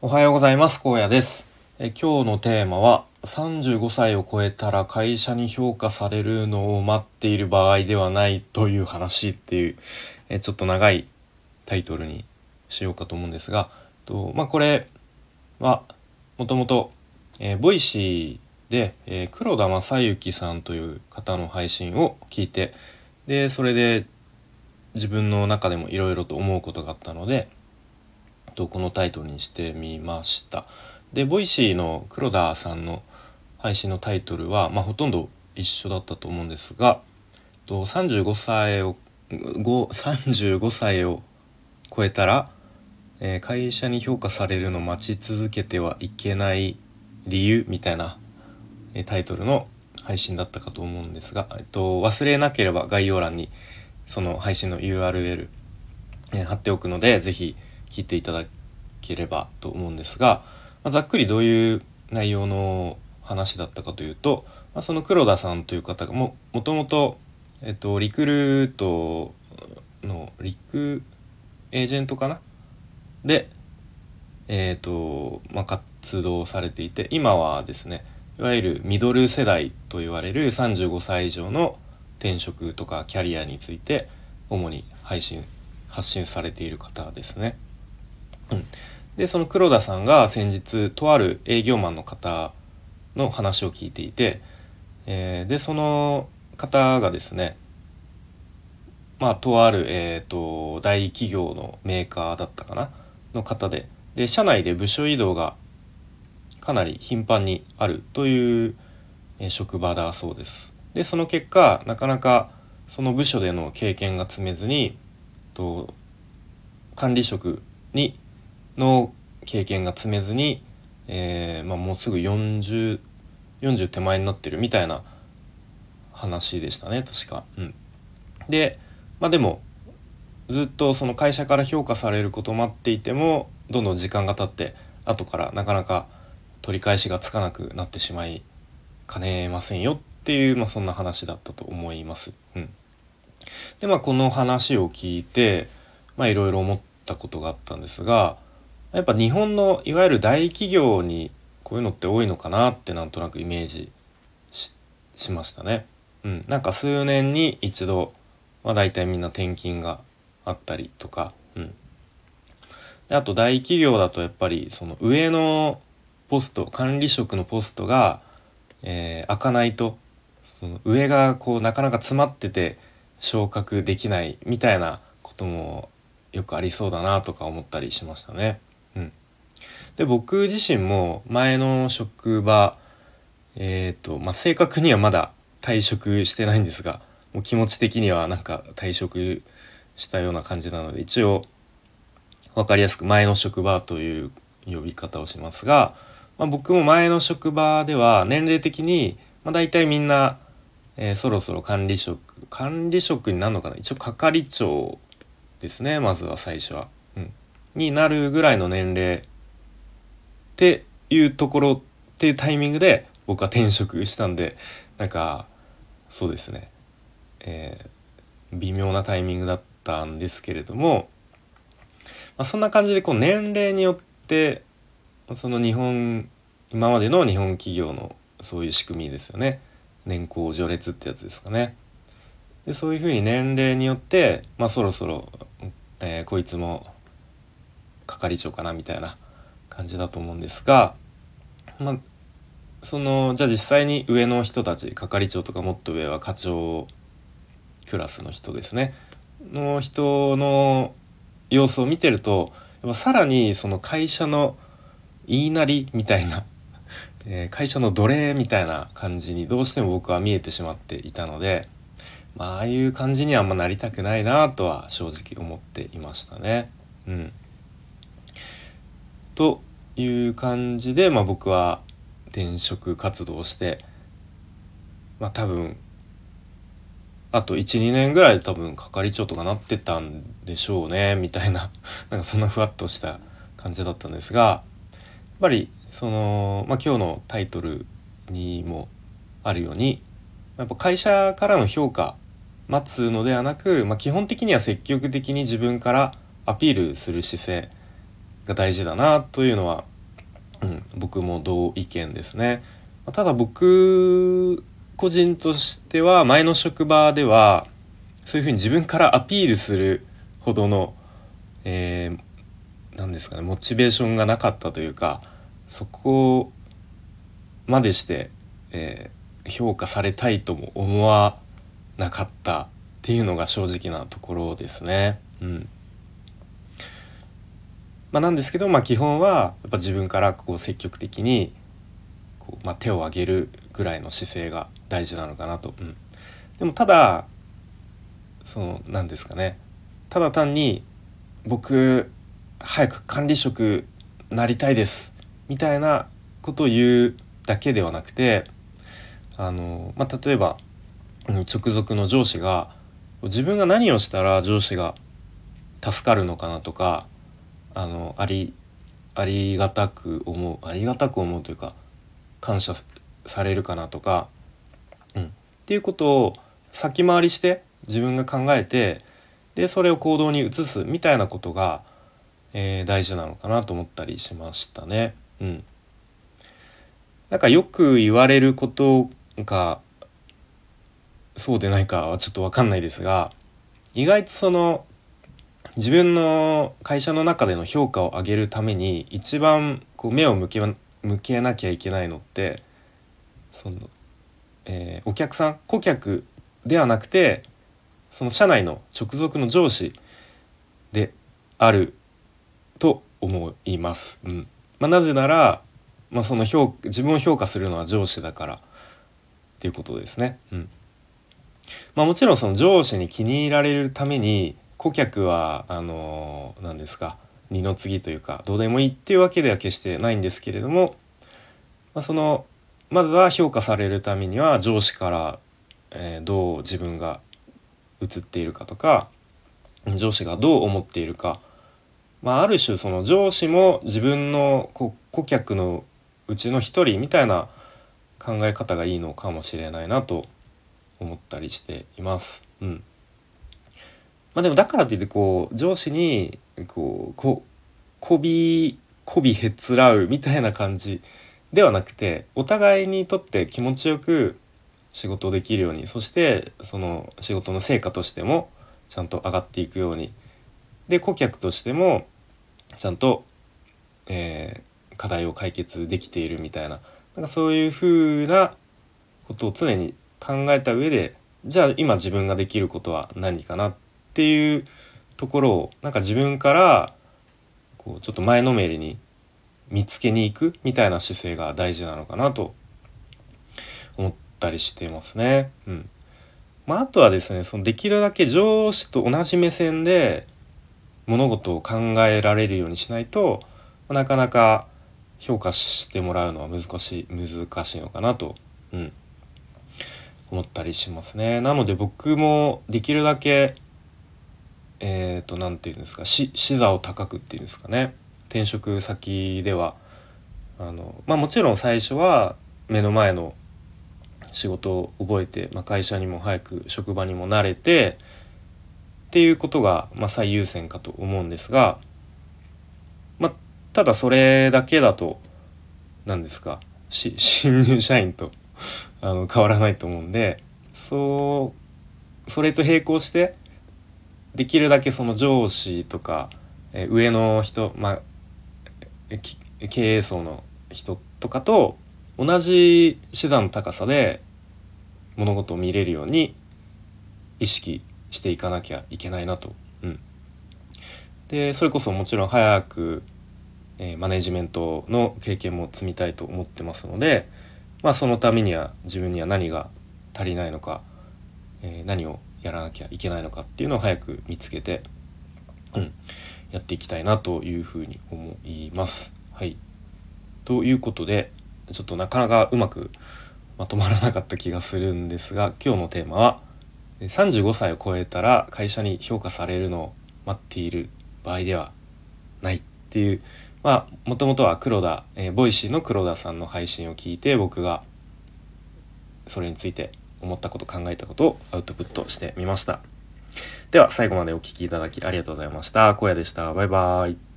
おはようございます。荒野です。え今日のテーマは35歳を超えたら会社に評価されるのを待っている場合ではないという話っていうえちょっと長いタイトルにしようかと思うんですがとまあこれはもともとえ Voicyで、えー、黒田正幸さんという方の配信を聞いてでそれで自分の中でもいろいろと思うことがあったのでとこのタイトルにしてみました。で Voicyの黒田さんの配信のタイトルは、まあ、ほとんど一緒だったと思うんですがと35歳を35歳を超えたら、えー、会社に評価されるの待ち続けてはいけない理由みたいな、えー、タイトルの配信だったかと思うんですが、えっと、忘れなければ概要欄にその配信の URL、えー、貼っておくので是非聞いていただければと思うんですが、まあ、ざっくりどういう内容の話だったかというと、まあ、その黒田さんという方がももともと、えっと、リクルートのリクエージェントかな？で、えっとまあ、活動されていて今はですねいわゆるミドル世代と言われる35歳以上の転職とかキャリアについて主に配信発信されている方ですね。うん、でその黒田さんが先日とある営業マンの方の話を聞いていて、えー、でその方がですねまあとある、えーと、大企業のメーカーだったかなの方でで社内で部署移動がかなり頻繁にあるという、えー、職場だそうです。でその結果なかなかその部署での経験が積めずにと管理職にの経験が積めずに、えー、まあ、もうすぐ 40, 40手前になってるみたいな話でしたね確か。うん、でまあでもずっとその会社から評価されることを待っていてもどんどん時間が経って後からなかなか取り返しがつかなくなってしまいかねませんよっていう、まあ、そんな話だったと思います。うん、でまあこの話を聞いていろいろ思ったことがあったんですがやっぱ日本のいわゆる大企業にこういうのって多いのかなってなんとなくイメージしましたね。うん、なんか数年に一度は大体みんな転勤があったりとか、うん、であと大企業だとやっぱりその上のポスト管理職のポストが、えー、開かないとその上がこうなかなか詰まってて昇格できないみたいなこともよくありそうだなとか思ったりしましたね。うん、で僕自身も前の職場えっ、ー、とまあ正確にはまだ退職してないんですがもう気持ち的にはなんか退職したような感じなので一応分かりやすく前の職場という呼び方をしますが、まあ、僕も前の職場では年齢的に、まあ、大体みんな、えー、そろそろ管理職管理職になるのかな？一応係長ですねまずは最初は。になるぐらいの年齢っていうところっていうタイミングで僕は転職したんでなんかそうですね、えー、微妙なタイミングだったんですけれども、まあ、そんな感じでこう年齢によってその日本今までの日本企業のそういう仕組みですよね年功序列ってやつですかね。でそういうふうに年齢によって、まあ、そろそろ、えー、こいつも係長かなみたいな感じだと思うんですが、まあ、そのじゃあ実際に上の人たち係長とかもっと上は課長クラスの人ですねの人の様子を見てるとやっぱさらにその会社の言いなりみたいな、会社の奴隷みたいな感じにどうしても僕は見えてしまっていたので、まあああいう感じにはあんまなりたくないなとは正直思っていましたね。うんという感じで、まあ、僕は転職活動して、まあ、多分あと12年ぐらいで多分係長とかなってたんでしょうねみたいな なんかそんなふわっとした感じだったんですがやっぱりその、まあ、今日のタイトルにもあるようにやっぱ会社からの評価待つのではなく、まあ、基本的には積極的に自分からアピールする姿勢が大事だなというのは、うん、僕も同意見ですね。ただ僕個人としては前の職場ではそういうふうに自分からアピールするほどの、えー、なんですかねモチベーションがなかったというかそこまでして、えー、評価されたいとも思わなかったっていうのが正直なところですね。うんまあ、なんですけど、まあ、基本はやっぱ自分からこう積極的にこう、まあ、手を挙げるぐらいの姿勢が大事なのかなと。うん、でもただその何ですかねただ単に僕早く管理職なりたいですみたいなことを言うだけではなくてあの、まあ、例えば、うん、直属の上司が自分が何をしたら上司が助かるのかなとかあのありありがたく思うありがたく思うというか感謝されるかなとか、うん、っていうことを先回りして自分が考えてでそれを行動に移すみたいなことが、えー、大事なのかなと思ったりしましたね。うん、なんかよく言われることがそうでないかはちょっと分かんないですが意外とその自分の会社の中での評価を上げるために一番こう目を向け向けなきゃいけないのってその、えー、お客さん顧客ではなくてその社内の直属の上司であると思います。うんまあ、なぜなら、まあ、その評自分を評価するのは上司だからっていうことですね。うんまあ、もちろんその上司に気に入られるために顧客はあの何ですか二の次というかどうでもいいっていうわけでは決してないんですけれども、まあ、そのまずは評価されるためには上司から、えー、どう自分が映っているかとか上司がどう思っているか、まあ、ある種その上司も自分の顧客のうちの一人みたいな考え方がいいのかもしれないなと思ったりしています。うんまあ、でもだからといってこう上司にこうここびこびへつらうみたいな感じではなくてお互いにとって気持ちよく仕事をできるようにそしてその仕事の成果としてもちゃんと上がっていくように。で顧客としてもちゃんと、えー、課題を解決できているみたいななんかそういうふうなことを常に考えた上でじゃあ今自分ができることは何かなってっていうところをなんか自分からこうちょっと前のめりに見つけに行くみたいな姿勢が大事なのかなと思ったりしてますね。うんまあ、あとはですねそのできるだけ上司と同じ目線で物事を考えられるようにしないとなかなか評価してもらうのは難しい難しいのかなと、うん、思ったりしますね。なので僕もできるだけえっ、ー、と何て言うんですか視座を高くっていうんですかね。転職先では。あのまあもちろん最初は目の前の仕事を覚えて、まあ、会社にも早く職場にも慣れてっていうことが、まあ、最優先かと思うんですが、まあ、ただそれだけだと何ですか 新入社員とあの変わらないと思うんでそうそれと並行してできるだけその上司とか、え上の人、まあ、経営層の人とかと同じ手段の高さで物事を見れるように意識していかなきゃいけないなと。うん、でそれこそもちろん早く、えー、マネジメントの経験も積みたいと思ってますので、まあ、そのためには自分には何が足りないのか、えー、何をやらなきゃいけないのかっていうのを早く見つけて、うん、やっていきたいなというふうに思います。はい、ということでちょっとなかなかうまくまとまらなかった気がするんですが今日のテーマは35歳を超えたら会社に評価されるのを待っている場合ではないっていうまあもともとは黒田、えー、 Voicyの黒田さんの配信を聞いて僕がそれについて思ったこと考えたことをアウトプットしてみました。では最後までお聴きいただきありがとうございました。荒野でした。バイバーイ。